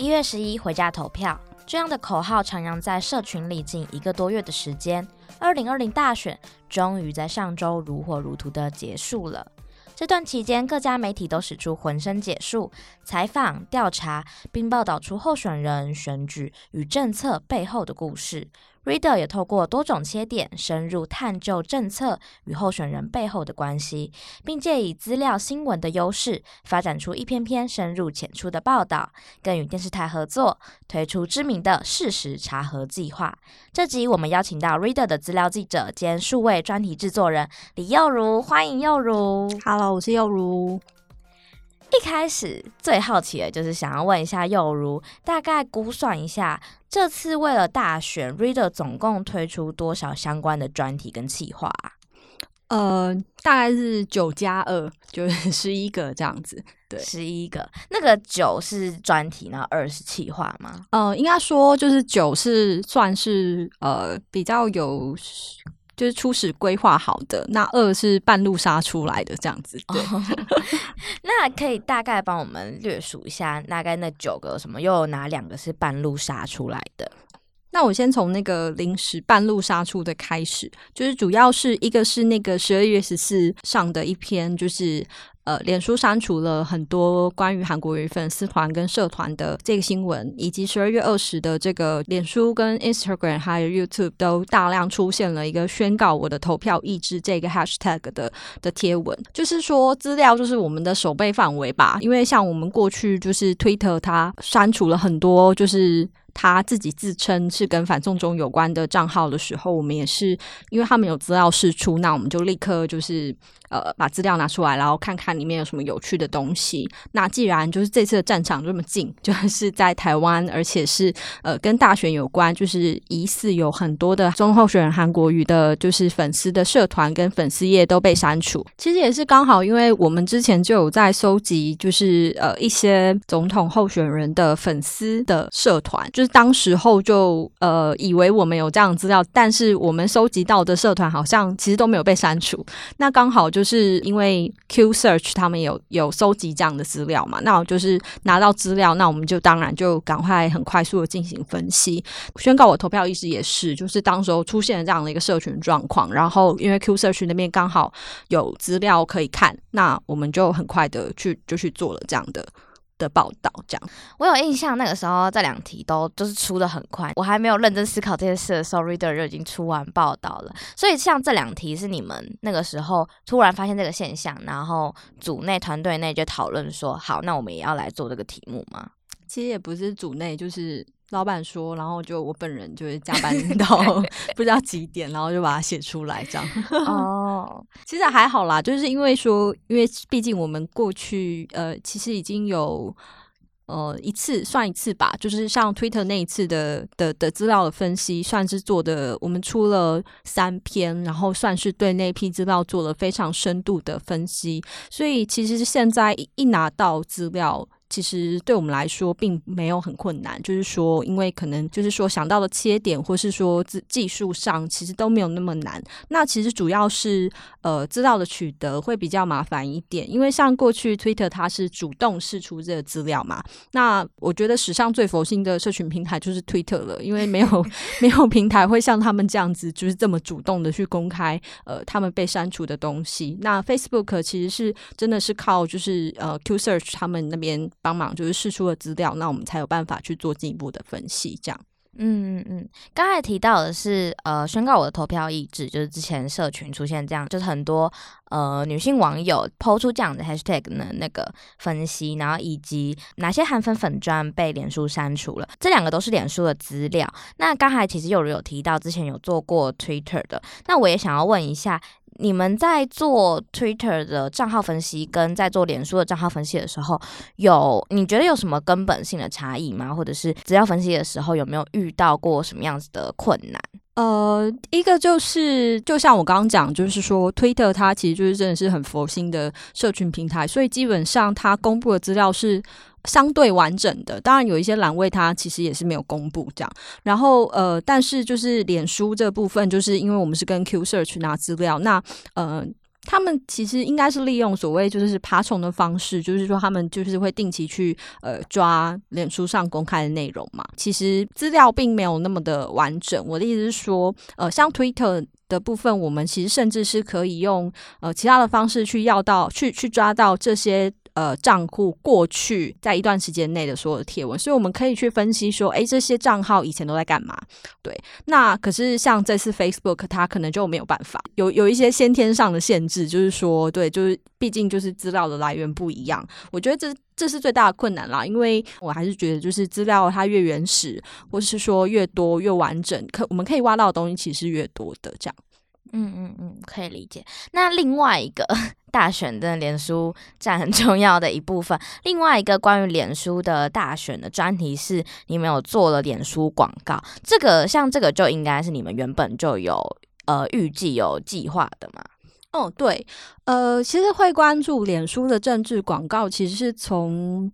一月十一回家投票，这样的口号徜徉在社群里近一个多月的时间。二零二零大选终于在上周如火如荼的结束了。这段期间，各家媒体都使出浑身解数，采访、调查，并报道出候选人、选举与政策背后的故事。Reader 也透过多种切点，深入探究政策与候选人背后的关系，并借以资料新闻的优势，发展出一篇篇深入浅出的报道，更与电视台合作，推出知名的事实查核计划。这集我们邀请到 Reader 的资料记者兼数位专题制作人李幼如，欢迎幼如。Hello，我是幼如。一开始最好奇的就是想要问一下幼如，大概估算一下，这次为了大选，Reader 总共推出多少相关的专题跟企划啊？呃，大概是九加二，就是十一个这样子。对，十一个。那个九是专题，然后二是企划吗？呃，应该说就是九是算是呃比较有。就是初始规划好的，那二是半路杀出来的这样子。对，哦、那可以大概帮我们略数一下，大概那九个什么，又有哪两个是半路杀出来的？那我先从那个临时半路杀出的开始，就是主要是一个是那个十二月十四上的一篇，就是。呃，脸书删除了很多关于韩国瑜粉丝团跟社团的这个新闻，以及十二月二十的这个脸书跟 Instagram 还有 YouTube 都大量出现了一个宣告我的投票意志这个 hashtag 的的贴文，就是说资料就是我们的守备范围吧，因为像我们过去就是 Twitter 它删除了很多就是。他自己自称是跟反送中有关的账号的时候，我们也是因为他们有资料释出，那我们就立刻就是呃把资料拿出来，然后看看里面有什么有趣的东西。那既然就是这次的战场这么近，就是在台湾，而且是呃跟大选有关，就是疑似有很多的总统候选人韩国瑜的，就是粉丝的社团跟粉丝页都被删除。其实也是刚好，因为我们之前就有在搜集，就是呃一些总统候选人的粉丝的社团。就是当时候就呃以为我们有这样资料，但是我们收集到的社团好像其实都没有被删除。那刚好就是因为 Q Search 他们有有收集这样的资料嘛，那我就是拿到资料，那我们就当然就赶快很快速的进行分析，宣告我投票意志也是，就是当时候出现了这样的一个社群状况，然后因为 Q Search 那边刚好有资料可以看，那我们就很快的去就去做了这样的。的报道这样，我有印象，那个时候这两题都就是出的很快，我还没有认真思考这件事的时候，Reader 就已经出完报道了。所以像这两题是你们那个时候突然发现这个现象，然后组内团队内就讨论说，好，那我们也要来做这个题目吗？其实也不是组内，就是。老板说，然后就我本人就是加班 到 不知道几点，然后就把它写出来这样。哦，其实还好啦，就是因为说，因为毕竟我们过去呃，其实已经有呃一次算一次吧，就是像 Twitter 那一次的的的资料的分析，算是做的，我们出了三篇，然后算是对那批资料做了非常深度的分析，所以其实现在一拿到资料。其实对我们来说并没有很困难，就是说，因为可能就是说想到的切点，或是说技技术上其实都没有那么难。那其实主要是呃资料的取得会比较麻烦一点，因为像过去 Twitter 它是主动释出这个资料嘛。那我觉得史上最佛心的社群平台就是 Twitter 了，因为没有 没有平台会像他们这样子，就是这么主动的去公开呃他们被删除的东西。那 Facebook 其实是真的是靠就是呃 Q Search 他们那边。帮忙就是释出了资料，那我们才有办法去做进一步的分析。这样，嗯嗯嗯。刚才提到的是，呃，宣告我的投票意志，就是之前社群出现这样，就是很多呃女性网友抛出这样的 hashtag 的那个分析，然后以及哪些韩粉粉专被脸书删除了，这两个都是脸书的资料。那刚才其实又有提到之前有做过 Twitter 的，那我也想要问一下。你们在做 Twitter 的账号分析，跟在做脸书的账号分析的时候，有你觉得有什么根本性的差异吗？或者是资料分析的时候有没有遇到过什么样子的困难？呃，一个就是，就像我刚刚讲，就是说推特它其实就是真的是很佛心的社群平台，所以基本上它公布的资料是相对完整的。当然，有一些栏位它其实也是没有公布这样。然后，呃，但是就是脸书这部分，就是因为我们是跟 Q 社去拿资料，那呃。他们其实应该是利用所谓就是爬虫的方式，就是说他们就是会定期去呃抓脸书上公开的内容嘛。其实资料并没有那么的完整。我的意思是说，呃，像 Twitter 的部分，我们其实甚至是可以用呃其他的方式去要到去去抓到这些。呃，账户过去在一段时间内的所有的贴文，所以我们可以去分析说，诶，这些账号以前都在干嘛？对，那可是像这次 Facebook，它可能就没有办法，有有一些先天上的限制，就是说，对，就是毕竟就是资料的来源不一样。我觉得这这是最大的困难啦，因为我还是觉得，就是资料它越原始，或是说越多越完整，可我们可以挖到的东西其实越多的，这样。嗯嗯嗯，可以理解。那另外一个大选的脸书占很重要的一部分。另外一个关于脸书的大选的专题是，你们有做了脸书广告。这个像这个就应该是你们原本就有呃预计有计划的嘛？哦，对，呃，其实会关注脸书的政治广告，其实是从。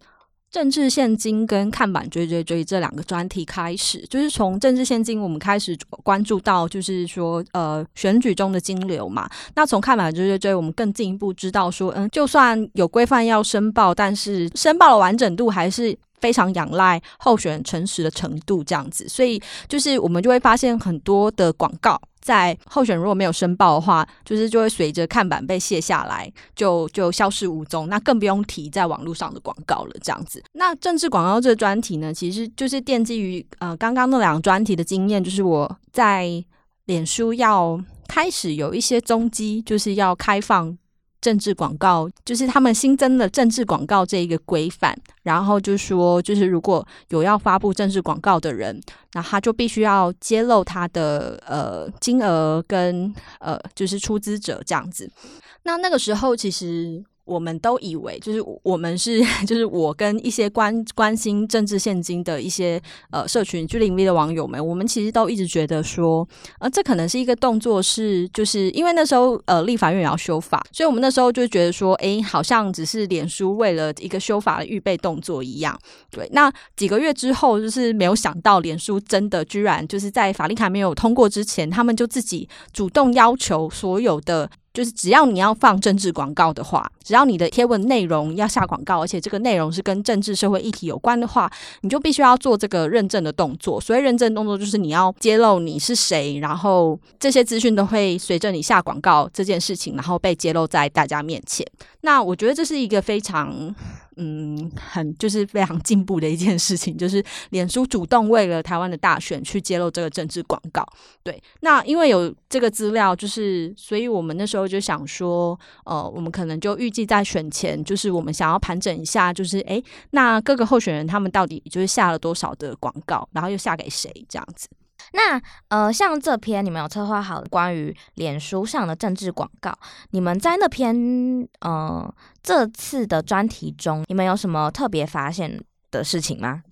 政治献金跟看板追追追这两个专题开始，就是从政治献金我们开始关注到，就是说呃选举中的金流嘛。那从看板追追追，我们更进一步知道说，嗯，就算有规范要申报，但是申报的完整度还是非常仰赖候选人诚实的程度这样子。所以就是我们就会发现很多的广告。在候选人如果没有申报的话，就是就会随着看板被卸下来，就就消失无踪。那更不用提在网络上的广告了，这样子。那政治广告这个专题呢，其实就是奠基于呃刚刚那两个专题的经验，就是我在脸书要开始有一些踪迹，就是要开放。政治广告就是他们新增了政治广告这一个规范，然后就说，就是如果有要发布政治广告的人，那他就必须要揭露他的呃金额跟呃就是出资者这样子。那那个时候其实。我们都以为，就是我们是，就是我跟一些关关心政治献金的一些呃社群居零 V 的网友们，我们其实都一直觉得说，呃，这可能是一个动作是，是就是因为那时候呃立法院也要修法，所以我们那时候就觉得说，诶，好像只是脸书为了一个修法的预备动作一样。对，那几个月之后，就是没有想到脸书真的居然就是在法令还没有通过之前，他们就自己主动要求所有的。就是只要你要放政治广告的话，只要你的贴文内容要下广告，而且这个内容是跟政治社会议题有关的话，你就必须要做这个认证的动作。所以认证动作，就是你要揭露你是谁，然后这些资讯都会随着你下广告这件事情，然后被揭露在大家面前。那我觉得这是一个非常。嗯，很就是非常进步的一件事情，就是脸书主动为了台湾的大选去揭露这个政治广告。对，那因为有这个资料，就是所以我们那时候就想说，呃，我们可能就预计在选前，就是我们想要盘整一下，就是诶，那各个候选人他们到底就是下了多少的广告，然后又下给谁这样子。那呃，像这篇你们有策划好关于脸书上的政治广告，你们在那篇呃这次的专题中，你们有什么特别发现的事情吗？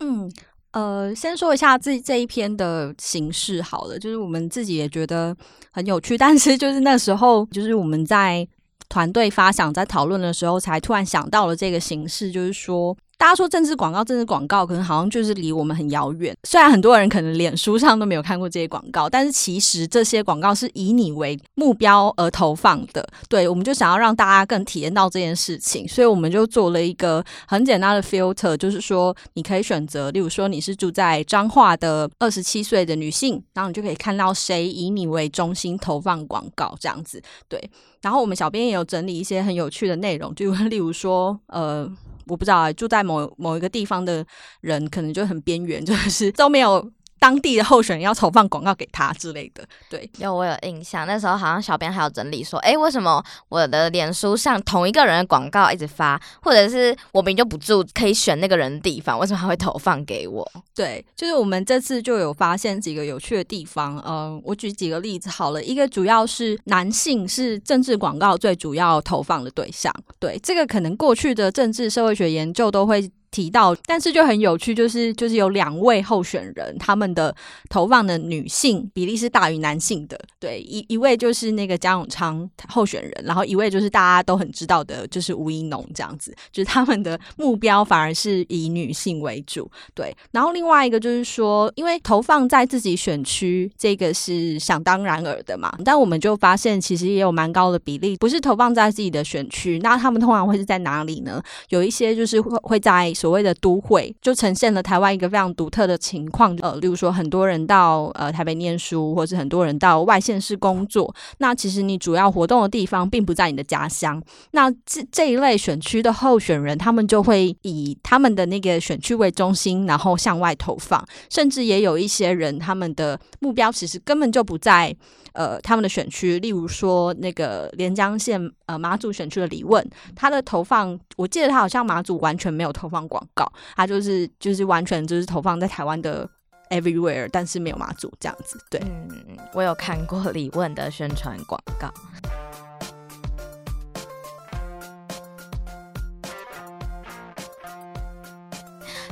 嗯，呃，先说一下这这一篇的形式好了，就是我们自己也觉得很有趣，但是就是那时候就是我们在团队发想在讨论的时候，才突然想到了这个形式，就是说。大家说政治广告，政治广告可能好像就是离我们很遥远。虽然很多人可能脸书上都没有看过这些广告，但是其实这些广告是以你为目标而投放的。对，我们就想要让大家更体验到这件事情，所以我们就做了一个很简单的 filter，就是说你可以选择，例如说你是住在彰化的二十七岁的女性，然后你就可以看到谁以你为中心投放广告这样子。对，然后我们小编也有整理一些很有趣的内容，就例如说，呃。我不知道啊，住在某某一个地方的人，可能就很边缘，就是都没有。当地的候选人要投放广告给他之类的，对，因为我有印象，那时候好像小编还有整理说，哎，为什么我的脸书上同一个人的广告一直发，或者是我明明就不住可以选那个人的地方，为什么还会投放给我？对，就是我们这次就有发现几个有趣的地方，嗯，我举几个例子好了，一个主要是男性是政治广告最主要投放的对象，对，这个可能过去的政治社会学研究都会。提到，但是就很有趣，就是就是有两位候选人，他们的投放的女性比例是大于男性的。对，一一位就是那个蒋永昌候选人，然后一位就是大家都很知道的，就是吴怡农这样子，就是他们的目标反而是以女性为主。对，然后另外一个就是说，因为投放在自己选区，这个是想当然尔的嘛，但我们就发现其实也有蛮高的比例不是投放在自己的选区，那他们通常会是在哪里呢？有一些就是会会在。所谓的都会就呈现了台湾一个非常独特的情况，呃，例如说很多人到呃台北念书，或者很多人到外县市工作。那其实你主要活动的地方并不在你的家乡。那这这一类选区的候选人，他们就会以他们的那个选区为中心，然后向外投放。甚至也有一些人，他们的目标其实根本就不在。呃，他们的选区，例如说那个连江县呃马祖选区的李问，他的投放，我记得他好像马祖完全没有投放过广告，他就是就是完全就是投放在台湾的 everywhere，但是没有马祖这样子。对，嗯，我有看过李问的宣传广告。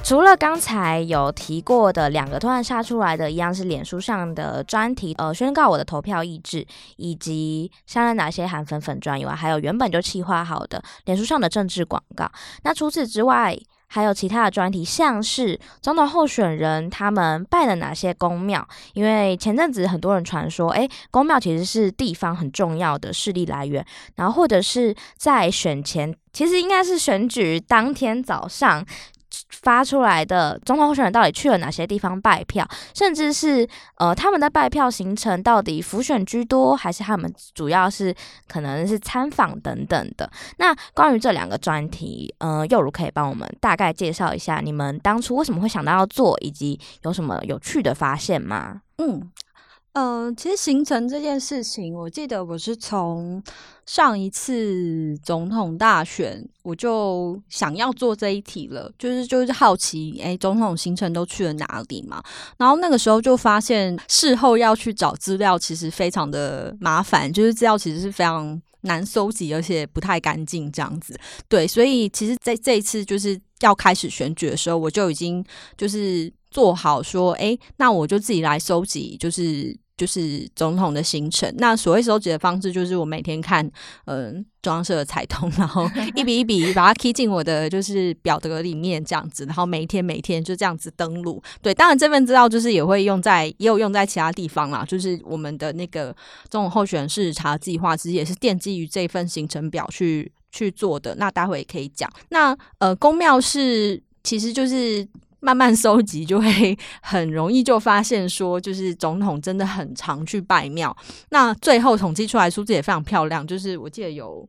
除了刚才有提过的两个突然杀出来的，一样是脸书上的专题，呃，宣告我的投票意志，以及删了哪些韩粉粉专以外，还有原本就企划好的脸书上的政治广告。那除此之外，还有其他的专题，像是总统候选人他们拜了哪些宫庙？因为前阵子很多人传说，哎，宫庙其实是地方很重要的势力来源，然后或者是在选前，其实应该是选举当天早上。发出来的总统候选人到底去了哪些地方拜票，甚至是呃他们的拜票行程到底浮选居多，还是他们主要是可能是参访等等的？那关于这两个专题，嗯，又如可以帮我们大概介绍一下你们当初为什么会想到要做，以及有什么有趣的发现吗？嗯。呃，其实行程这件事情，我记得我是从上一次总统大选，我就想要做这一题了，就是就是好奇，诶，总统行程都去了哪里嘛？然后那个时候就发现，事后要去找资料，其实非常的麻烦，就是资料其实是非常难搜集，而且不太干净这样子。对，所以其实在这一次就是要开始选举的时候，我就已经就是做好说，诶，那我就自己来搜集，就是。就是总统的行程。那所谓收集的方式，就是我每天看，嗯、呃，中央社的彩通，然后一笔一笔把它 key 进我的就是表格里面，这样子，然后每一天每一天就这样子登录。对，当然这份资料就是也会用在，也有用在其他地方啦。就是我们的那个总统候选人事实查计划，其实也是奠基于这份行程表去去做的。那待会也可以讲。那呃，宫庙是其实就是。慢慢收集，就会很容易就发现说，就是总统真的很常去拜庙。那最后统计出来数字也非常漂亮，就是我记得有。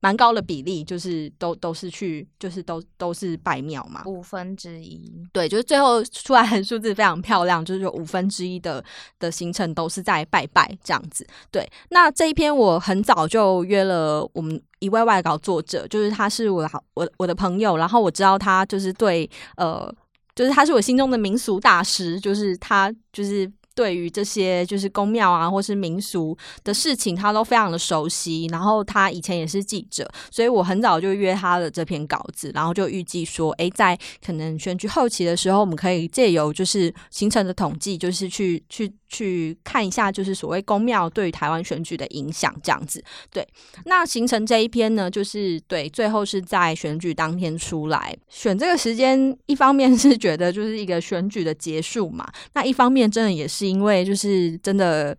蛮高的比例，就是都都是去，就是都都是拜庙嘛，五分之一。对，就是最后出来的数字非常漂亮，就是有五分之一的的行程都是在拜拜这样子。对，那这一篇我很早就约了我们一位外稿作者，就是他是我的好我我的朋友，然后我知道他就是对呃，就是他是我心中的民俗大师，就是他就是。对于这些就是宫庙啊，或是民俗的事情，他都非常的熟悉。然后他以前也是记者，所以我很早就约他的这篇稿子，然后就预计说，诶，在可能选举后期的时候，我们可以借由就是形成的统计，就是去去。去看一下，就是所谓公庙对于台湾选举的影响，这样子。对，那形成这一篇呢，就是对，最后是在选举当天出来选这个时间，一方面是觉得就是一个选举的结束嘛，那一方面真的也是因为就是真的。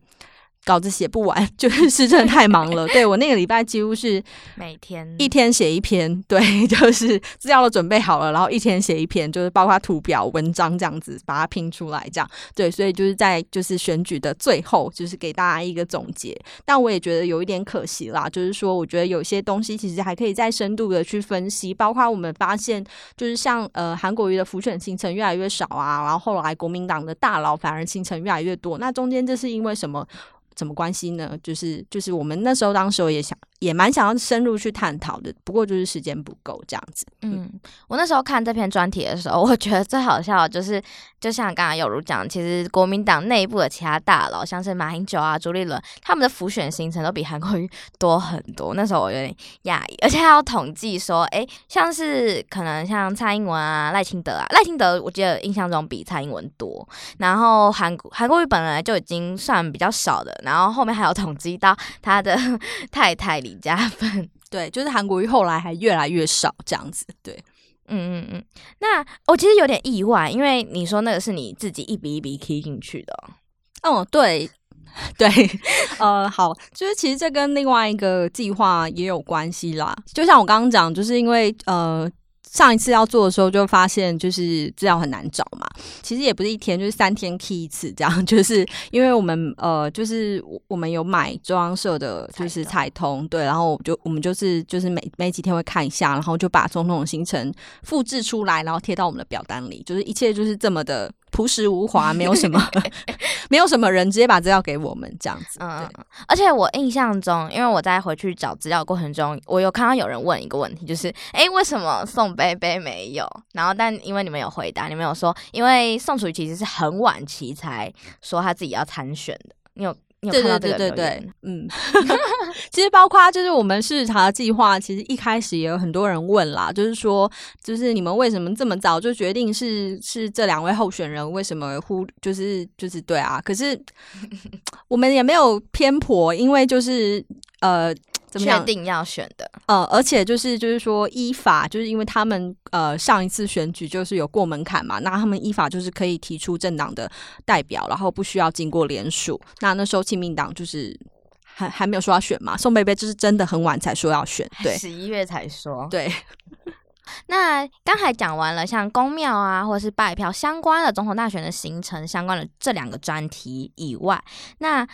稿子写不完，就是是真的太忙了。对，我那个礼拜几乎是每天一天写一篇，对，就是资料都准备好了，然后一天写一篇，就是包括图表、文章这样子把它拼出来，这样对。所以就是在就是选举的最后，就是给大家一个总结。但我也觉得有一点可惜啦，就是说我觉得有些东西其实还可以再深度的去分析，包括我们发现就是像呃韩国瑜的浮选行程越来越少啊，然后后来国民党的大佬反而行程越来越多，那中间这是因为什么？怎么关心呢？就是就是我们那时候当时候也想也蛮想要深入去探讨的，不过就是时间不够这样子。嗯，我那时候看这篇专题的时候，我觉得最好笑的就是，就像刚刚有如讲，其实国民党内部的其他大佬，像是马英九啊、朱立伦，他们的辅选行程都比韩国瑜多很多。那时候我有点讶异，而且还要统计说，哎，像是可能像蔡英文啊、赖清德啊，赖清德我记得印象中比蔡英文多，然后韩国韩国瑜本来就已经算比较少的，然后后面还有统计到他的太太里李佳芬，对，就是韩国瑜后来还越来越少这样子，对，嗯嗯嗯。那我其实有点意外，因为你说那个是你自己一笔一笔 key 进去的，哦，对，对，呃，好，就是其实这跟另外一个计划也有关系啦，就像我刚刚讲，就是因为呃。上一次要做的时候，就发现就是资料很难找嘛。其实也不是一天，就是三天 key 一次这样。就是因为我们呃，就是我们有买中央社的，就是彩通，对，然后就我们就是就是每每几天会看一下，然后就把总统的行程复制出来，然后贴到我们的表单里。就是一切就是这么的。朴实无华，没有什么，没有什么人直接把资料给我们这样子。嗯，而且我印象中，因为我在回去找资料过程中，我有看到有人问一个问题，就是，哎、欸，为什么宋贝贝没有？然后，但因为你们有回答，你们有说，因为宋楚瑜其实是很晚期才说他自己要参选的。你有？对对对对对，嗯，其实包括就是我们事实查的计划，其实一开始也有很多人问啦，就是说，就是你们为什么这么早就决定是是这两位候选人？为什么忽就是就是对啊？可是 我们也没有偏颇，因为就是呃。确定要选的，呃，而且就是就是说依法，就是因为他们呃上一次选举就是有过门槛嘛，那他们依法就是可以提出政党的代表，然后不需要经过联署。那那时候亲民党就是还还没有说要选嘛，宋贝贝就是真的很晚才说要选，对，十一月才说。对，那刚才讲完了像公庙啊，或者是拜票相关的总统大选的行程相关的这两个专题以外，那。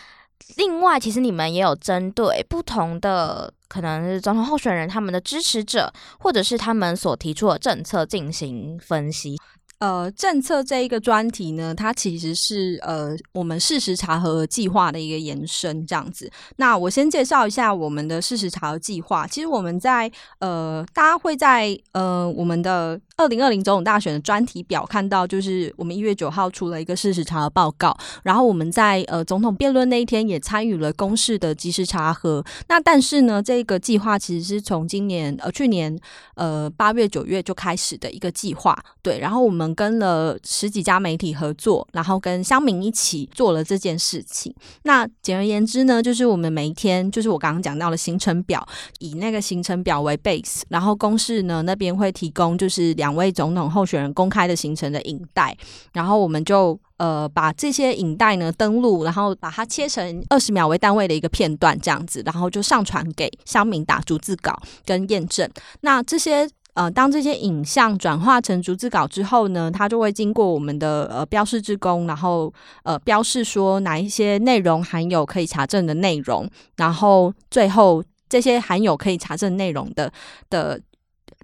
另外，其实你们也有针对不同的可能是总统候选人他们的支持者，或者是他们所提出的政策进行分析。呃，政策这一个专题呢，它其实是呃我们事实查核计划的一个延伸，这样子。那我先介绍一下我们的事实查核计划。其实我们在呃，大家会在呃我们的二零二零总统大选的专题表看到，就是我们一月九号出了一个事实查核报告。然后我们在呃总统辩论那一天也参与了公示的即时查核。那但是呢，这个计划其实是从今年呃去年呃八月九月就开始的一个计划。对，然后我们。跟了十几家媒体合作，然后跟乡民一起做了这件事情。那简而言之呢，就是我们每一天，就是我刚刚讲到的行程表，以那个行程表为 base，然后公视呢那边会提供就是两两位总统候选人公开的行程的影带，然后我们就呃把这些影带呢登录，然后把它切成二十秒为单位的一个片段这样子，然后就上传给乡民打逐字稿跟验证。那这些。呃，当这些影像转化成逐字稿之后呢，它就会经过我们的呃标示之工，然后呃标示说哪一些内容含有可以查证的内容，然后最后这些含有可以查证内容的的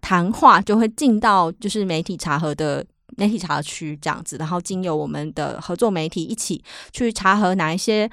谈话就会进到就是媒体查核的媒体查核区这样子，然后经由我们的合作媒体一起去查核哪一些。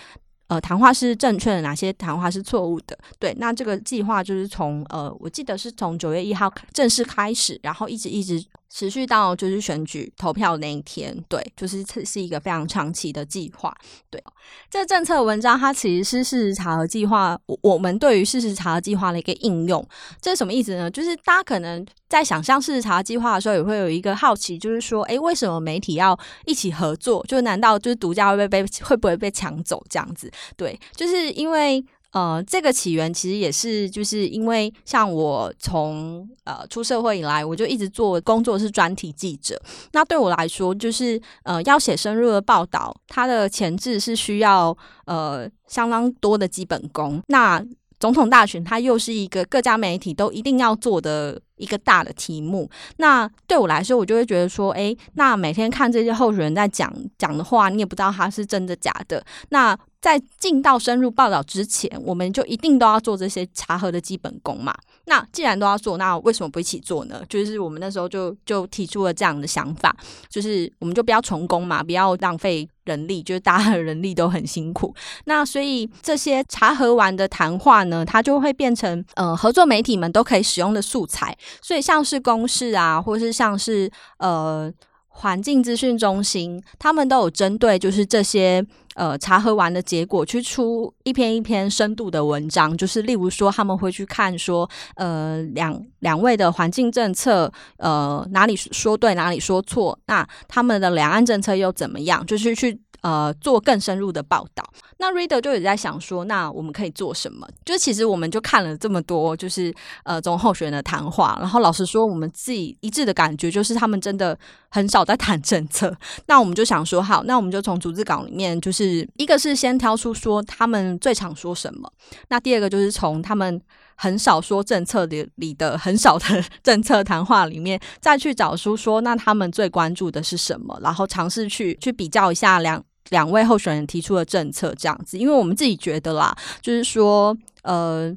呃，谈话是正确的，哪些谈话是错误的？对，那这个计划就是从呃，我记得是从九月一号正式开始，然后一直一直。持续到就是选举投票那一天，对，就是这是一个非常长期的计划。对，这政策文章它其实是事实查核计划，我我们对于事实查核计划的一个应用。这是什么意思呢？就是大家可能在想象事实查核计划的时候，也会有一个好奇，就是说，诶，为什么媒体要一起合作？就难道就是独家会被被会不会被抢走这样子？对，就是因为。呃，这个起源其实也是，就是因为像我从呃出社会以来，我就一直做工作是专题记者。那对我来说，就是呃要写深入的报道，它的前置是需要呃相当多的基本功。那总统大选，它又是一个各家媒体都一定要做的一个大的题目。那对我来说，我就会觉得说，诶，那每天看这些候选人在讲讲的话，你也不知道他是真的假的。那在进到深入报道之前，我们就一定都要做这些查核的基本功嘛。那既然都要做，那为什么不一起做呢？就是我们那时候就就提出了这样的想法，就是我们就不要重工嘛，不要浪费。人力，就是大家的人力都很辛苦。那所以这些茶和完的谈话呢，它就会变成呃合作媒体们都可以使用的素材。所以像是公式啊，或是像是呃环境资讯中心，他们都有针对就是这些。呃，查核完的结果去出一篇一篇深度的文章，就是例如说他们会去看说，呃，两两位的环境政策，呃，哪里说对，哪里说错，那他们的两岸政策又怎么样？就是去。呃，做更深入的报道。那 Reader 就也在想说，那我们可以做什么？就其实我们就看了这么多，就是呃，总候选人的谈话。然后老实说，我们自己一致的感觉就是，他们真的很少在谈政策。那我们就想说，好，那我们就从逐字稿里面，就是一个是先挑出说他们最常说什么。那第二个就是从他们很少说政策里里的很少的 政策谈话里面，再去找出说，那他们最关注的是什么？然后尝试去去比较一下两。两位候选人提出的政策这样子，因为我们自己觉得啦，就是说，呃，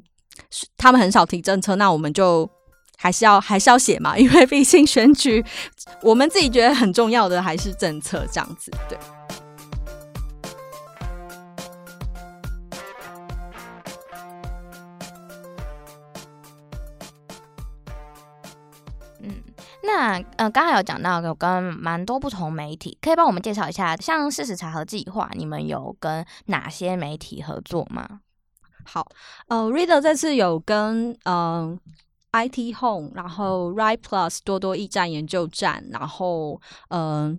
他们很少提政策，那我们就还是要还是要写嘛，因为毕竟选举，我们自己觉得很重要的还是政策这样子，对。那呃，刚才有讲到有跟蛮多不同媒体，可以帮我们介绍一下，像事实查核计划，你们有跟哪些媒体合作吗？好，呃，Reader 这次有跟嗯、呃、IT Home，然后 Right Plus 多多驿站研究站，然后嗯、呃、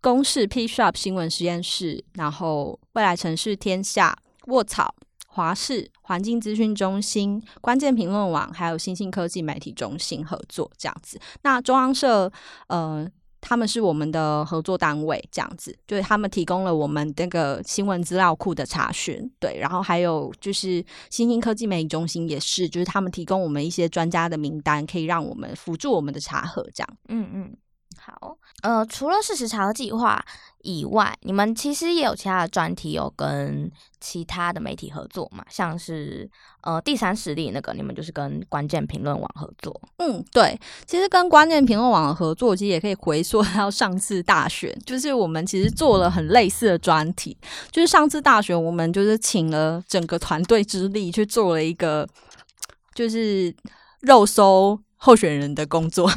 公视 P Shop 新闻实验室，然后未来城市天下卧草。华视环境资讯中心、关键评论网，还有新兴科技媒体中心合作这样子。那中央社，呃，他们是我们的合作单位，这样子，就是他们提供了我们这个新闻资料库的查询，对。然后还有就是新兴科技媒体中心也是，就是他们提供我们一些专家的名单，可以让我们辅助我们的查核，这样。嗯嗯。好，呃，除了事实查核计划以外，你们其实也有其他的专题有跟其他的媒体合作嘛？像是呃第三实力那个，你们就是跟关键评论网合作。嗯，对，其实跟关键评论网的合作，其实也可以回溯到上次大选，就是我们其实做了很类似的专题，就是上次大选，我们就是请了整个团队之力去做了一个，就是肉搜候选人的工作。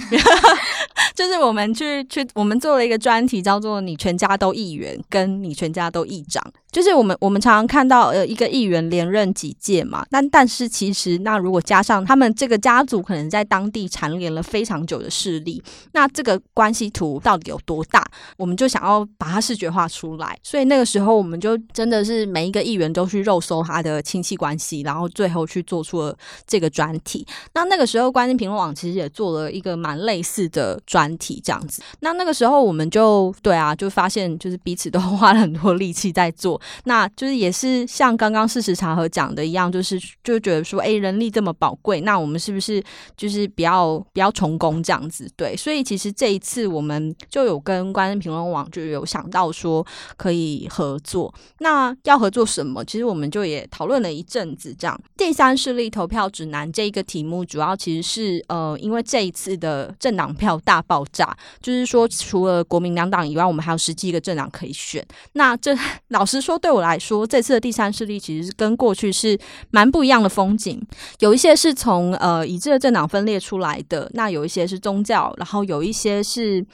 就是我们去去，我们做了一个专题，叫做“你全家都议员”跟“你全家都议长”。就是我们我们常常看到，呃，一个议员连任几届嘛，但但是其实，那如果加上他们这个家族可能在当地蝉联了非常久的势力，那这个关系图到底有多大？我们就想要把它视觉化出来。所以那个时候，我们就真的是每一个议员都去肉搜他的亲戚关系，然后最后去做出了这个专题。那那个时候，关键评论网其实也做了一个蛮类似的专题，这样子。那那个时候，我们就对啊，就发现就是彼此都花了很多力气在做。那就是也是像刚刚事实查核讲的一样，就是就觉得说，哎，人力这么宝贵，那我们是不是就是不要不要重工这样子？对，所以其实这一次我们就有跟关键评论网就有想到说可以合作。那要合作什么？其实我们就也讨论了一阵子，这样第三势力投票指南这一个题目，主要其实是呃，因为这一次的政党票大爆炸，就是说除了国民两党以外，我们还有十几个政党可以选。那这 老实说，对我来说，这次的第三势力其实是跟过去是蛮不一样的风景。有一些是从呃已知的政党分裂出来的，那有一些是宗教，然后有一些是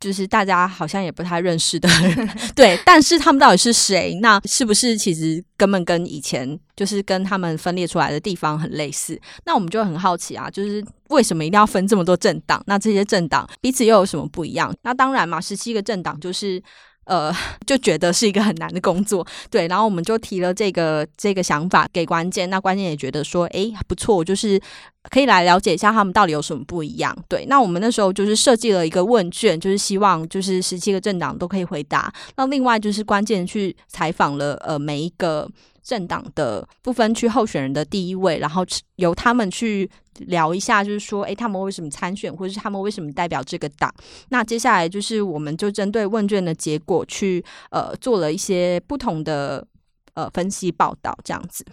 就是大家好像也不太认识的，对。但是他们到底是谁？那是不是其实根本跟以前就是跟他们分裂出来的地方很类似？那我们就很好奇啊，就是为什么一定要分这么多政党？那这些政党彼此又有什么不一样？那当然嘛，十七个政党就是。呃，就觉得是一个很难的工作，对，然后我们就提了这个这个想法给关键，那关键也觉得说，诶，不错，就是可以来了解一下他们到底有什么不一样，对，那我们那时候就是设计了一个问卷，就是希望就是十七个政党都可以回答，那另外就是关键去采访了呃每一个政党的不分区候选人的第一位，然后由他们去。聊一下，就是说，诶，他们为什么参选，或者是他们为什么代表这个党？那接下来就是，我们就针对问卷的结果去，呃，做了一些不同的呃分析报道，这样子。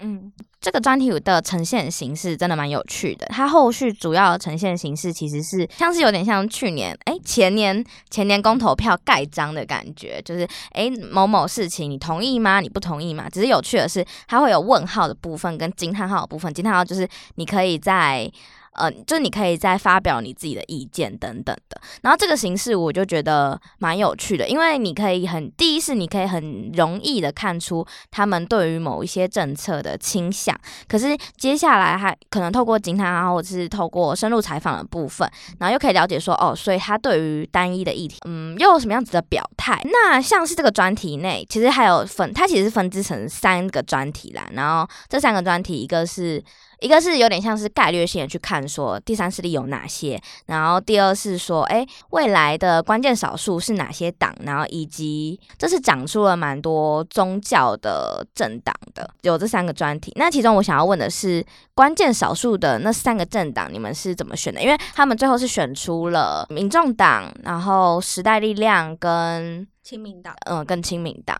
嗯，这个专题的呈现形式真的蛮有趣的。它后续主要呈现形式其实是像是有点像去年哎前年前年公投票盖章的感觉，就是哎某某事情你同意吗？你不同意吗？只是有趣的是，它会有问号的部分跟惊叹号的部分。惊叹号就是你可以在。呃，就你可以再发表你自己的意见等等的，然后这个形式我就觉得蛮有趣的，因为你可以很第一是你可以很容易的看出他们对于某一些政策的倾向，可是接下来还可能透过惊叹号或者是透过深入采访的部分，然后又可以了解说哦，所以他对于单一的议题，嗯，又有什么样子的表态？那像是这个专题内，其实还有分，它其实分支成三个专题啦，然后这三个专题一个是。一个是有点像是概率性的去看，说第三势力有哪些，然后第二是说，哎，未来的关键少数是哪些党，然后以及这是讲出了蛮多宗教的政党的，有这三个专题。那其中我想要问的是，关键少数的那三个政党，你们是怎么选的？因为他们最后是选出了民众党，然后时代力量跟亲民党，嗯，跟亲民党。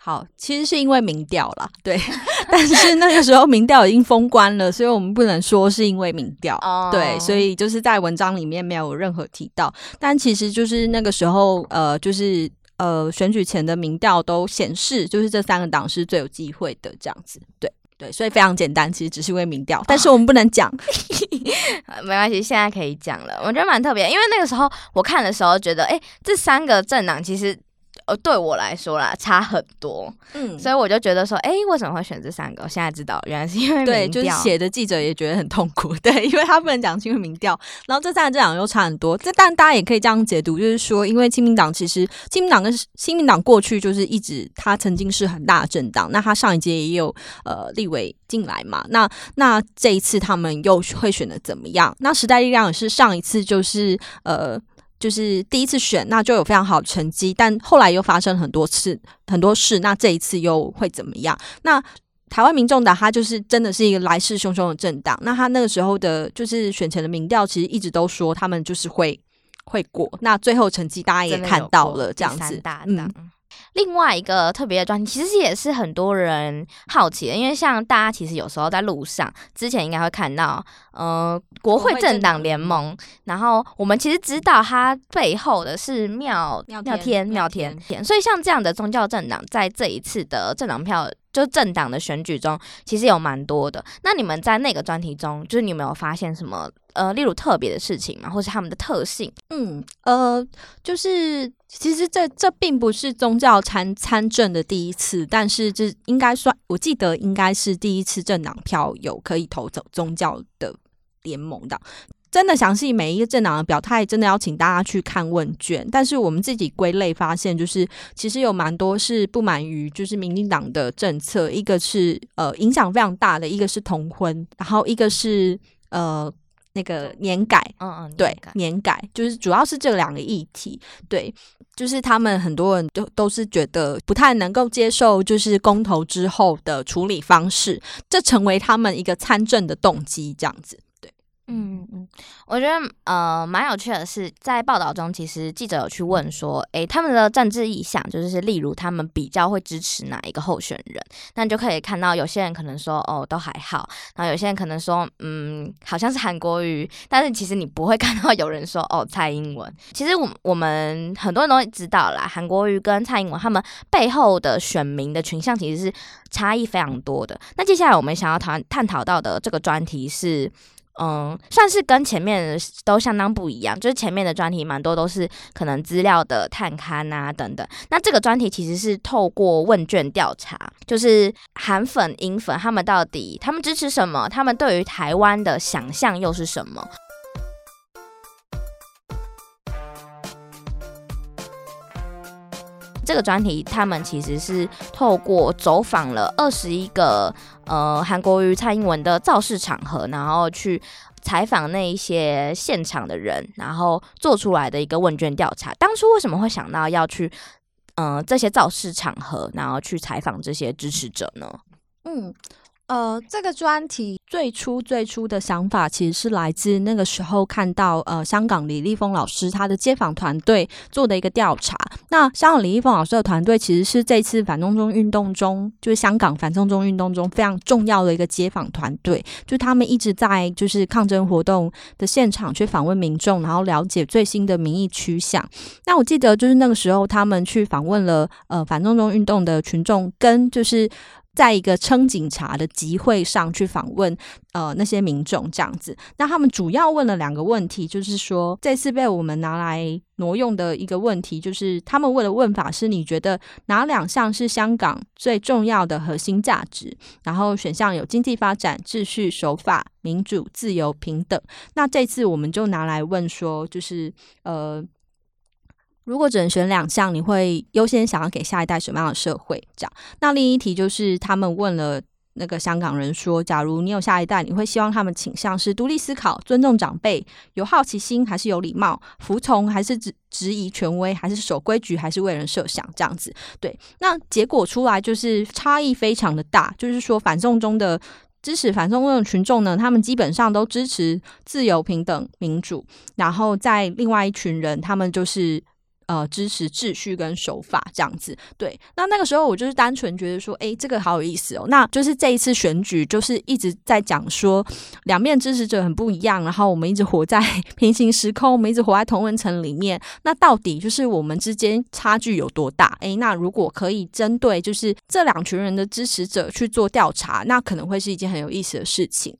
好，其实是因为民调啦，对，但是那个时候民调已经封关了，所以我们不能说是因为民调，哦，对，所以就是在文章里面没有任何提到，但其实就是那个时候，呃，就是呃选举前的民调都显示，就是这三个党是最有机会的这样子，对对，所以非常简单，其实只是因为民调，但是我们不能讲，哦、没关系，现在可以讲了，我觉得蛮特别，因为那个时候我看的时候觉得，哎，这三个政党其实。呃，对我来说啦，差很多，嗯，所以我就觉得说，哎，为什么会选这三个？我现在知道，原来是因为。对，就是写的记者也觉得很痛苦，对，因为他不能讲，因为民调。然后这三个政党又差很多，这但大家也可以这样解读，就是说，因为亲民党其实亲民党跟亲民党过去就是一直，他曾经是很大的政党，那他上一届也有呃立委进来嘛，那那这一次他们又会选的怎么样？那时代力量也是上一次就是呃。就是第一次选，那就有非常好的成绩，但后来又发生很多次很多事，那这一次又会怎么样？那台湾民众党他就是真的是一个来势汹汹的政党，那他那个时候的，就是选前的民调，其实一直都说他们就是会会过，那最后成绩大家也看到了，这样子，嗯。另外一个特别的专题，其实也是很多人好奇的，因为像大家其实有时候在路上，之前应该会看到，呃，国会政党联盟，然后我们其实知道它背后的是妙妙天妙天天，所以像这样的宗教政党，在这一次的政党票。就政党的选举中，其实有蛮多的。那你们在那个专题中，就是你有没有发现什么呃，例如特别的事情嘛？或是他们的特性？嗯，呃，就是其实这这并不是宗教参参政的第一次，但是这应该算，我记得应该是第一次政党票有可以投走宗教的联盟的。真的详细每一个政党的表态，真的要请大家去看问卷。但是我们自己归类发现，就是其实有蛮多是不满于就是民进党的政策，一个是呃影响非常大的，一个是同婚，然后一个是呃那个年改，嗯嗯，对，年改就是主要是这两个议题，对，就是他们很多人都都是觉得不太能够接受，就是公投之后的处理方式，这成为他们一个参政的动机，这样子。嗯嗯，我觉得呃蛮有趣的是，在报道中，其实记者有去问说，诶，他们的政治意向，就是例如他们比较会支持哪一个候选人，那你就可以看到有些人可能说，哦，都还好，然后有些人可能说，嗯，好像是韩国瑜，但是其实你不会 看到有人说，哦，蔡英文。其实我我们很多人都知道啦，韩国瑜跟蔡英文他们背后的选民的群像其实是差异非常多的。那接下来我们想要谈探讨到的这个专题是。嗯，算是跟前面都相当不一样，就是前面的专题蛮多都是可能资料的探勘啊等等。那这个专题其实是透过问卷调查，就是韩粉、英粉他们到底他们支持什么，他们对于台湾的想象又是什么？这个专题，他们其实是透过走访了二十一个呃韩国瑜、蔡英文的造势场合，然后去采访那一些现场的人，然后做出来的一个问卷调查。当初为什么会想到要去嗯、呃、这些造势场合，然后去采访这些支持者呢？嗯。呃，这个专题最初最初的想法，其实是来自那个时候看到呃，香港李立峰老师他的街访团队做的一个调查。那香港李立峰老师的团队其实是这次反送中运动中，就是香港反送中运动中非常重要的一个街访团队，就他们一直在就是抗争活动的现场去访问民众，然后了解最新的民意趋向。那我记得就是那个时候他们去访问了呃反送中运动的群众，跟就是。在一个称警察的集会上去访问，呃，那些民众这样子。那他们主要问了两个问题，就是说这次被我们拿来挪用的一个问题，就是他们问的问法是：你觉得哪两项是香港最重要的核心价值？然后选项有经济发展、秩序、守法、民主、自由、平等。那这次我们就拿来问说，就是呃。如果只能选两项，你会优先想要给下一代什么样的社会？这样。那另一题就是他们问了那个香港人说：假如你有下一代，你会希望他们倾向是独立思考、尊重长辈、有好奇心，还是有礼貌、服从，还是质质疑权威，还是守规矩，还是为人设想？这样子。对。那结果出来就是差异非常的大，就是说反送中的支持反送中的群众呢，他们基本上都支持自由、平等、民主。然后在另外一群人，他们就是。呃，支持秩序跟守法这样子，对。那那个时候我就是单纯觉得说，诶，这个好有意思哦。那就是这一次选举，就是一直在讲说，两面支持者很不一样，然后我们一直活在 平行时空，我们一直活在同温层里面。那到底就是我们之间差距有多大？诶，那如果可以针对就是这两群人的支持者去做调查，那可能会是一件很有意思的事情。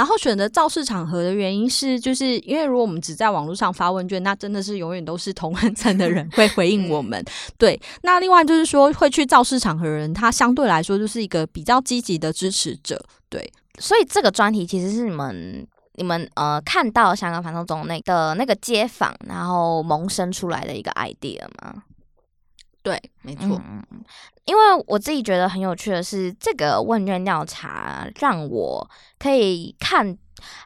然后选择造势场合的原因是，就是因为如果我们只在网络上发问卷，那真的是永远都是同温层的人会回应我们。对，那另外就是说会去造势场合的人，他相对来说就是一个比较积极的支持者。对，所以这个专题其实是你们你们呃看到香港反送中那的那个街访，然后萌生出来的一个 idea 吗？对，没错。嗯，因为我自己觉得很有趣的是，这个问卷调查让我可以看，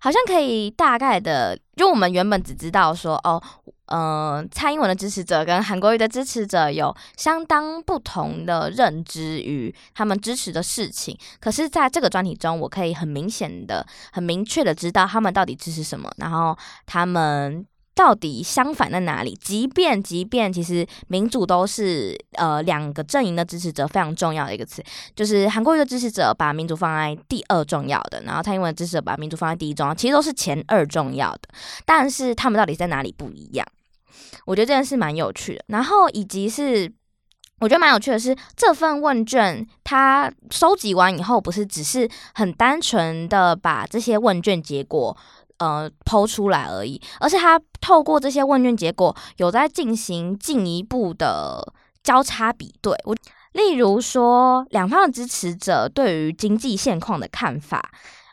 好像可以大概的，就我们原本只知道说，哦，嗯、呃，蔡英文的支持者跟韩国瑜的支持者有相当不同的认知与他们支持的事情，可是在这个专题中，我可以很明显的、很明确的知道他们到底支持什么，然后他们。到底相反在哪里？即便即便，其实民主都是呃两个阵营的支持者非常重要的一个词，就是韩国瑜的支持者把民主放在第二重要的，然后蔡英文的支持者把民主放在第一重要，其实都是前二重要的。但是他们到底在哪里不一样？我觉得这件事蛮有趣的。然后以及是我觉得蛮有趣的是，这份问卷它收集完以后，不是只是很单纯的把这些问卷结果。呃，抛出来而已，而是他透过这些问卷结果，有在进行进一步的交叉比对。我例如说，两方的支持者对于经济现况的看法。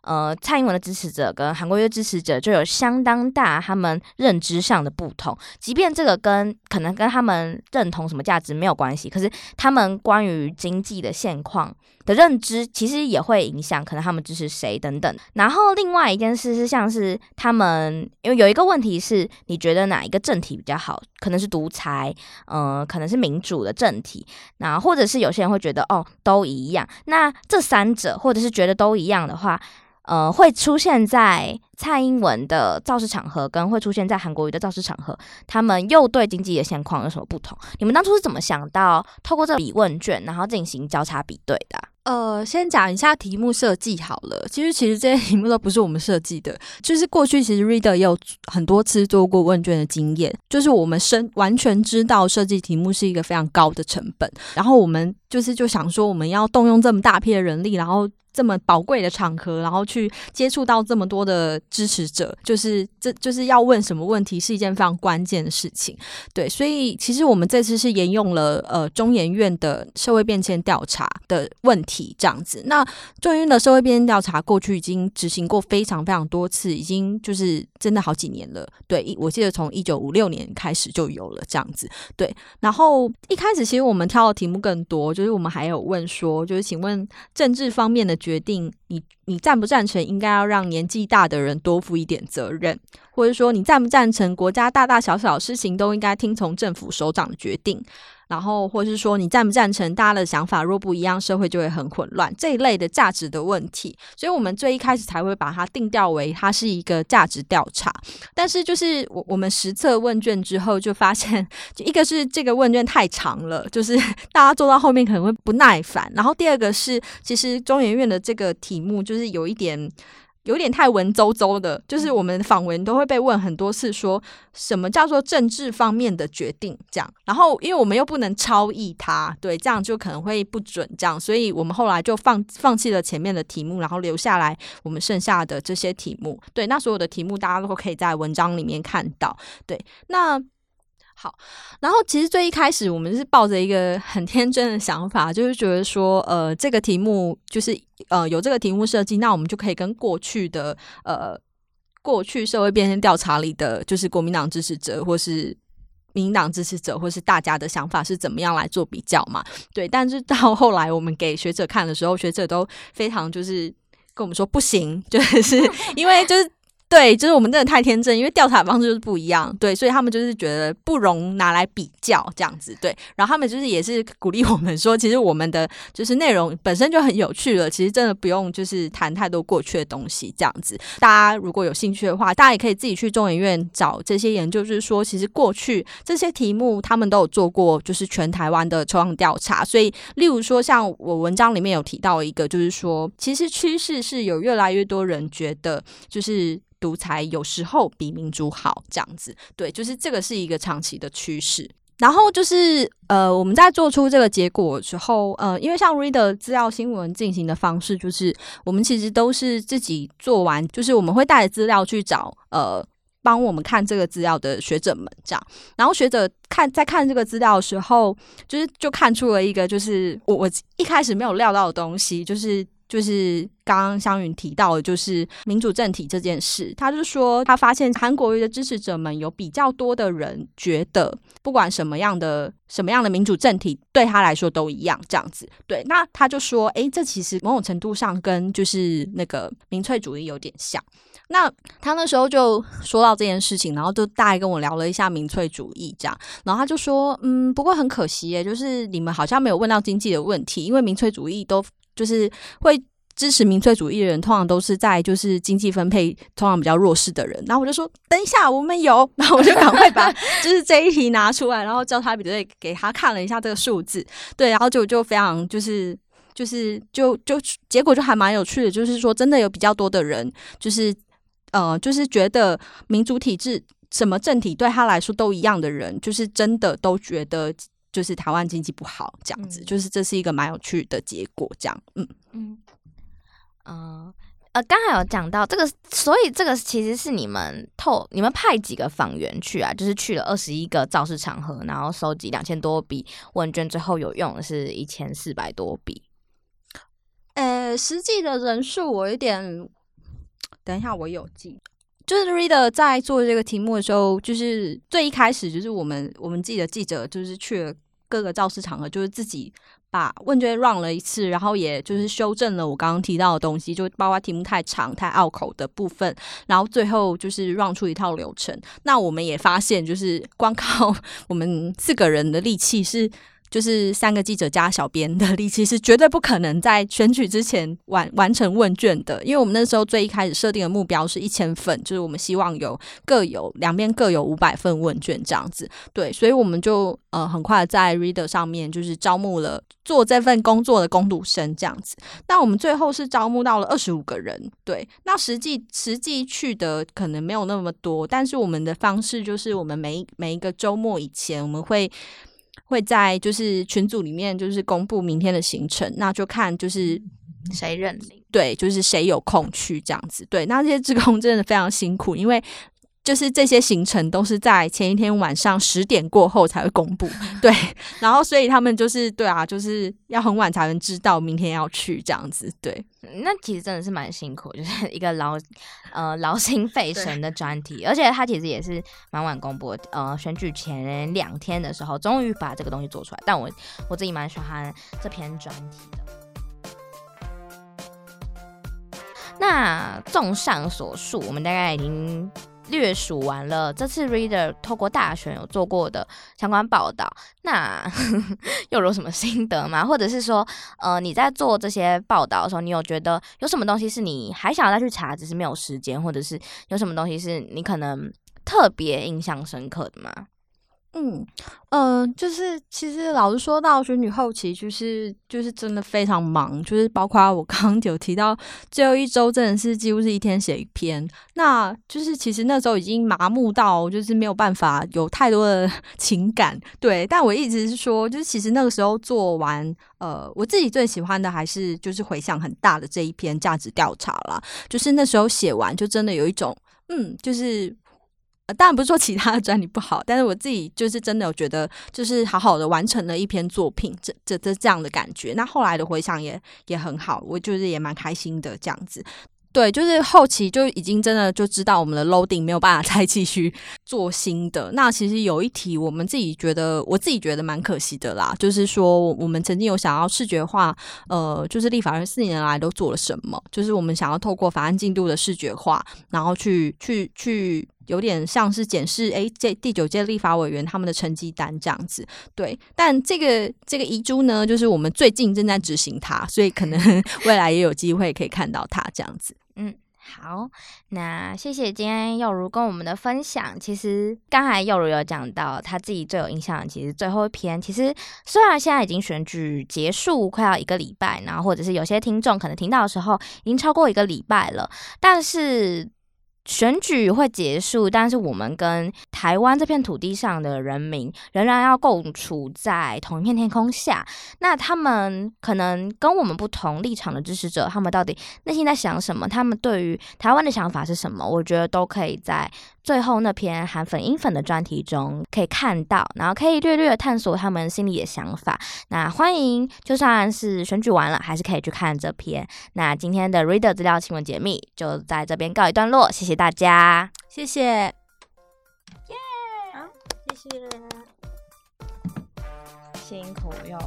呃，蔡英文的支持者跟韩国瑜的支持者就有相当大他们认知上的不同，即便这个跟可能跟他们认同什么价值没有关系，可是他们关于经济的现况的认知，其实也会影响可能他们支持谁等等。然后另外一件事是，像是他们因为有一个问题是，你觉得哪一个政体比较好？可能是独裁，嗯、可能是民主的政体，那或者是有些人会觉得哦都一样。那这三者或者是觉得都一样的话。呃，会出现在蔡英文的造势场合，跟会出现在韩国瑜的造势场合，他们又对经济的现况有什么不同？你们当初是怎么想到透过这笔问卷，然后进行交叉比对的？呃，先讲一下题目设计好了。其实，其实这些题目都不是我们设计的，就是过去其实 Reader 也有很多次做过问卷的经验，就是我们深完全知道设计题目是一个非常高的成本，然后我们就是就想说，我们要动用这么大批的人力，然后。这么宝贵的场合，然后去接触到这么多的支持者，就是这就是要问什么问题是一件非常关键的事情。对，所以其实我们这次是沿用了呃中研院的社会变迁调查的问题这样子。那中研院的社会变迁调查过去已经执行过非常非常多次，已经就是真的好几年了。对，我记得从一九五六年开始就有了这样子。对，然后一开始其实我们挑的题目更多，就是我们还有问说，就是请问政治方面的。决定你你赞不赞成应该要让年纪大的人多负一点责任，或者说你赞不赞成国家大大小小事情都应该听从政府首长的决定？然后或是说你赞不赞成，大家的想法若不一样，社会就会很混乱这一类的价值的问题。所以我们最一开始才会把它定调为它是一个价值调查。但是就是我我们实测问卷之后就发现，就一个是这个问卷太长了，就是 大家做到后面可能会不耐烦。然后第二个是，其实中研院的这个题目就是有一点。有点太文绉绉的，就是我们访问都会被问很多次，说什么叫做政治方面的决定这样，然后因为我们又不能超译它，对，这样就可能会不准这样，所以我们后来就放放弃了前面的题目，然后留下来我们剩下的这些题目，对，那所有的题目大家都可以在文章里面看到，对，那。好，然后其实最一开始我们是抱着一个很天真的想法，就是觉得说，呃，这个题目就是呃有这个题目设计，那我们就可以跟过去的呃过去社会变迁调查里的，就是国民党支持者或是民党支持者，或是大家的想法是怎么样来做比较嘛？对，但是到后来我们给学者看的时候，学者都非常就是跟我们说不行，就是 因为就是。对，就是我们真的太天真，因为调查方式就是不一样，对，所以他们就是觉得不容拿来比较这样子，对。然后他们就是也是鼓励我们说，其实我们的就是内容本身就很有趣了，其实真的不用就是谈太多过去的东西这样子。大家如果有兴趣的话，大家也可以自己去中研院找这些研究，就是说其实过去这些题目他们都有做过，就是全台湾的抽样调查。所以，例如说像我文章里面有提到一个，就是说其实趋势是有越来越多人觉得就是。独裁有时候比民主好，这样子，对，就是这个是一个长期的趋势。然后就是呃，我们在做出这个结果之后，呃，因为像 Reader 资料新闻进行的方式，就是我们其实都是自己做完，就是我们会带着资料去找呃，帮我们看这个资料的学者们，这样。然后学者看在看这个资料的时候，就是就看出了一个，就是我我一开始没有料到的东西，就是。就是刚刚湘云提到的，就是民主政体这件事。他就说，他发现韩国瑜的支持者们有比较多的人觉得，不管什么样的什么样的民主政体，对他来说都一样这样子。对，那他就说，哎，这其实某种程度上跟就是那个民粹主义有点像。那他那时候就说到这件事情，然后就大概跟我聊了一下民粹主义这样。然后他就说，嗯，不过很可惜耶，就是你们好像没有问到经济的问题，因为民粹主义都。就是会支持民粹主义的人，通常都是在就是经济分配通常比较弱势的人。然后我就说，等一下，我们有，然后我就赶快把 就是这一题拿出来，然后交叉比对给他看了一下这个数字，对，然后就就非常就是就是就就结果就还蛮有趣的，就是说真的有比较多的人，就是呃就是觉得民主体制什么政体对他来说都一样的人，就是真的都觉得。就是台湾经济不好，这样子，嗯、就是这是一个蛮有趣的结果，这样，嗯嗯，呃呃，刚才有讲到这个，所以这个其实是你们透，你们派几个访员去啊？就是去了二十一个造势场合，然后收集两千多笔问卷，最后有用的是一千四百多笔。呃，实际的人数我有点，等一下我有记。就是 Reader 在做这个题目的时候，就是最一开始就是我们我们自己的记者就是去了各个造势场合，就是自己把问卷 run 了一次，然后也就是修正了我刚刚提到的东西，就包括题目太长、太拗口的部分，然后最后就是 run 出一套流程。那我们也发现，就是光靠我们四个人的力气是。就是三个记者加小编的力气是绝对不可能在选举之前完完成问卷的，因为我们那时候最一开始设定的目标是一千份，就是我们希望有各有两边各有五百份问卷这样子。对，所以我们就呃很快在 Reader 上面就是招募了做这份工作的工读生这样子。那我们最后是招募到了二十五个人，对。那实际实际去的可能没有那么多，但是我们的方式就是我们每每一个周末以前我们会。会在就是群组里面就是公布明天的行程，那就看就是谁认领，对，就是谁有空去这样子。对，那这些职工真的非常辛苦，因为。就是这些行程都是在前一天晚上十点过后才会公布，对，然后所以他们就是对啊，就是要很晚才能知道明天要去这样子，对。那其实真的是蛮辛苦，就是一个劳呃劳心费神的专题，而且他其实也是蛮晚公布的，呃，选举前两天的时候终于把这个东西做出来，但我我自己蛮喜欢这篇专题的。那综上所述，我们大概已经。略数完了这次 Reader 透过大选有做过的相关报道，那 又有什么心得吗？或者是说，呃，你在做这些报道的时候，你有觉得有什么东西是你还想要再去查，只是没有时间，或者是有什么东西是你可能特别印象深刻的吗？嗯，呃，就是其实老实说到选举后期，就是就是真的非常忙，就是包括我 刚刚有提到最后一周，真的是几乎是一天写一篇。那就是其实那时候已经麻木到，就是没有办法有太多的 情感。对，但我一直是说，就是其实那个时候做完，呃，我自己最喜欢的还是就是回响很大的这一篇价值调查啦。就是那时候写完，就真的有一种，嗯，就是。当然不是说其他的专利不好，但是我自己就是真的有觉得，就是好好的完成了一篇作品，这这这这样的感觉。那后来的回想也也很好，我就是也蛮开心的这样子。对，就是后期就已经真的就知道我们的 loading 没有办法 再继续做新的。那其实有一题我们自己觉得，我自己觉得蛮可惜的啦，就是说我们曾经有想要视觉化，呃，就是立法院四年来都做了什么，就是我们想要透过法案进度的视觉化，然后去去去。有点像是检视，哎，这第九届立法委员他们的成绩单这样子，对。但这个这个遗珠呢，就是我们最近正在执行它，所以可能 未来也有机会可以看到它这样子。嗯，好，那谢谢今天幼如跟我们的分享。其实刚才幼如有讲到他自己最有印象，其实最后一篇，其实虽然现在已经选举结束快要一个礼拜，然后或者是有些听众可能听到的时候已经超过一个礼拜了，但是。选举会结束，但是我们跟台湾这片土地上的人民仍然要共处在同一片天空下。那他们可能跟我们不同立场的支持者，他们到底内心在想什么？他们对于台湾的想法是什么？我觉得都可以在最后那篇韩粉英粉的专题中可以看到，然后可以略略探索他们心里的想法。那欢迎，就算是选举完了，还是可以去看这篇。那今天的 Reader 资料新闻解密就在这边告一段落，谢谢。谢谢大家，谢谢，耶，好，谢谢，辛苦哟。